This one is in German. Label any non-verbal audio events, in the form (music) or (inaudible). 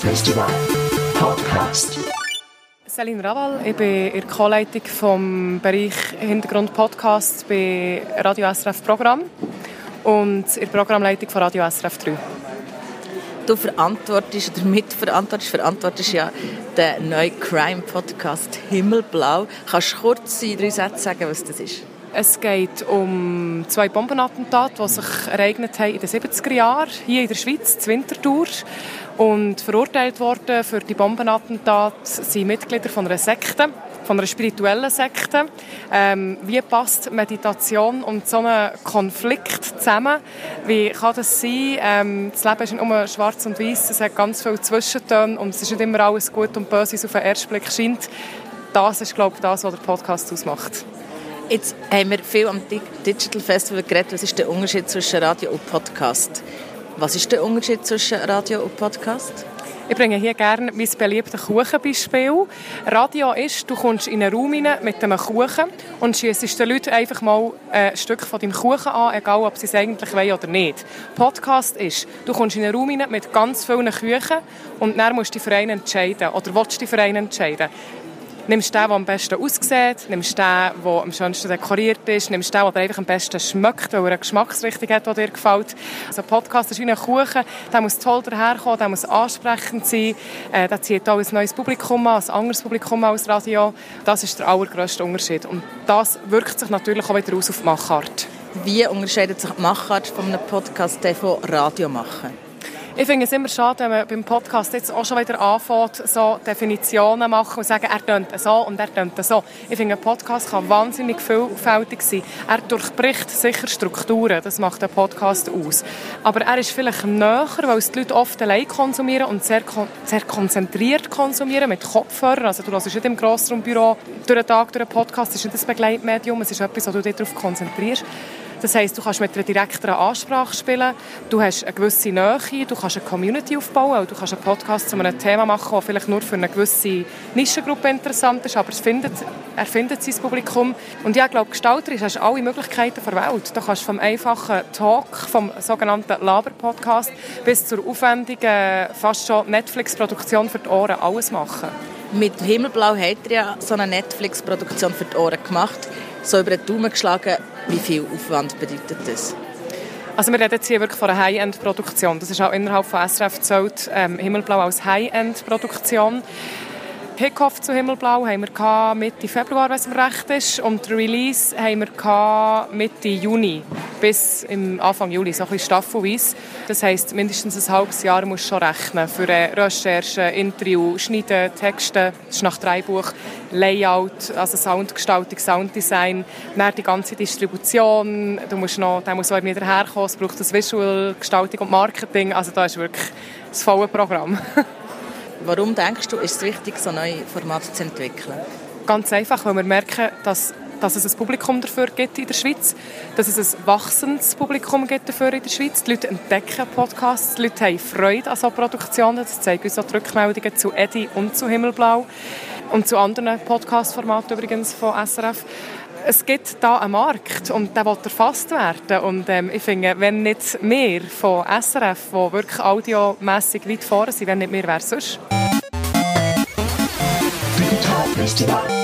Festival Podcast. Celine Raval, ich bin in der Co-Leitung vom Bereich Hintergrund Podcast bei Radio SRF Programm und in der Programmleitung von Radio SRF 3. Du verantwortest oder mitverantwortest, verantwortest ja den neuen Crime-Podcast Himmelblau. Kannst du kurz in drei Sätzen sagen, was das ist? Es geht um zwei Bombenattentate, die sich ereignet haben in den 70er Jahren hier in der Schweiz, zu Winterthur. Und verurteilt worden für die Bombenattentate sind Mitglieder von einer Sekte, von einer spirituellen Sekte. Ähm, wie passt Meditation und so einen Konflikt zusammen? Wie kann das sein? Ähm, das Leben ist nicht nur schwarz und weiß, es hat ganz viele Zwischentöne und es ist nicht immer alles gut und böse, wie es auf den ersten Blick scheint. Das ist, glaube ich, das, was der Podcast ausmacht. Jetzt haben wir viel am Digital Festival geredet. Was ist der Unterschied zwischen Radio und Podcast? Was ist der Unterschied zwischen Radio und Podcast? Ich bringe hier gerne mein beliebtes Kuchenbeispiel. Radio ist, du kommst in einen Raum mit einem Kuchen und schiessest den Leuten einfach mal ein Stück von deinem Kuchen an, egal ob sie es eigentlich wollen oder nicht. Podcast ist, du kommst in einen Raum mit ganz vielen Küchen und dann musst du dich für einen entscheiden oder willst du dich für einen entscheiden. Nimmst den, der am besten aussieht, nimmst den, der am schönsten dekoriert ist, nimmst den, der einfach am besten schmeckt, weil er eine Geschmacksrichtung hat, die dir gefällt. Also ein Podcast ist wie ein Kuchen, der muss toll daherkommen, der muss ansprechend sein, äh, der zieht auch ein neues Publikum an, ein anderes Publikum als Radio. Das ist der allergrößte Unterschied. Und das wirkt sich natürlich auch wieder aus auf die Machart. Wie unterscheidet sich die Machart von einem Podcast von Radio machen? Ich finde es immer schade, wenn man beim Podcast jetzt auch schon wieder anfängt, so Definitionen machen und sagen, er tönt so und er tönt so. Ich finde, ein Podcast kann wahnsinnig vielfältig sein. Er durchbricht sicher Strukturen, das macht ein Podcast aus. Aber er ist vielleicht näher, weil es die Leute oft allein konsumieren und sehr, sehr konzentriert konsumieren, mit Kopfhörern. Also du hörst nicht im Grossraumbüro durch den Tag durch einen Podcast, das ist nicht ein Begleitmedium, es ist etwas, wo du dich darauf konzentrierst. Das heisst, du kannst mit einer direkteren Ansprache spielen, du hast eine gewisse Nähe, du kannst eine Community aufbauen, du kannst einen Podcast zu einem Thema machen, das vielleicht nur für eine gewisse Nischengruppe interessant ist, aber es findet, er findet sein Publikum. Und ja, ich glaube, gestalterisch hast du alle Möglichkeiten der Welt. Du kannst vom einfachen Talk, vom sogenannten Laber-Podcast bis zur aufwendigen, fast schon Netflix-Produktion für die Ohren alles machen. Mit Himmelblau hat er ja so eine Netflix-Produktion für die Ohren gemacht. So über den Daumen geschlagen, wie viel Aufwand bedeutet das? Also wir reden jetzt hier wirklich von einer High-End-Produktion. Das ist auch innerhalb von SRF zählt ähm, Himmelblau als High-End-Produktion. Kickoff zu Himmelblau haben wir Mitte Februar, wenn es mir recht ist. Und den Release haben wir Mitte Juni bis im Anfang Juli, so ein bisschen staffelweise. Das heisst, mindestens ein halbes Jahr musst du schon rechnen für Recherche, Interview, Schneiden, Texte. Das ist nach drei Buch Layout, also Soundgestaltung, Sounddesign, dann die ganze Distribution. Du musst noch, der muss auch wieder herkommen. Es braucht das Visual, Gestaltung und Marketing. Also da ist wirklich das volle Programm. (laughs) Warum denkst du, ist es wichtig, so neue Formate zu entwickeln? Ganz einfach, weil wir merken, dass, dass es ein Publikum dafür gibt in der Schweiz, dass es ein wachsendes Publikum gibt dafür in der Schweiz. Die Leute entdecken Podcasts, die Leute haben Freude an solchen Produktionen. Das zeigen uns auch die Rückmeldungen zu Eddie und zu Himmelblau und zu anderen Podcast-Formaten übrigens von SRF es gibt da einen Markt und der wird erfasst werden. Und ähm, ich finde, wenn nicht wir von SRF, die wirklich audiomässig weit vorne sind, wenn nicht wir, wer sonst? Digital Festival.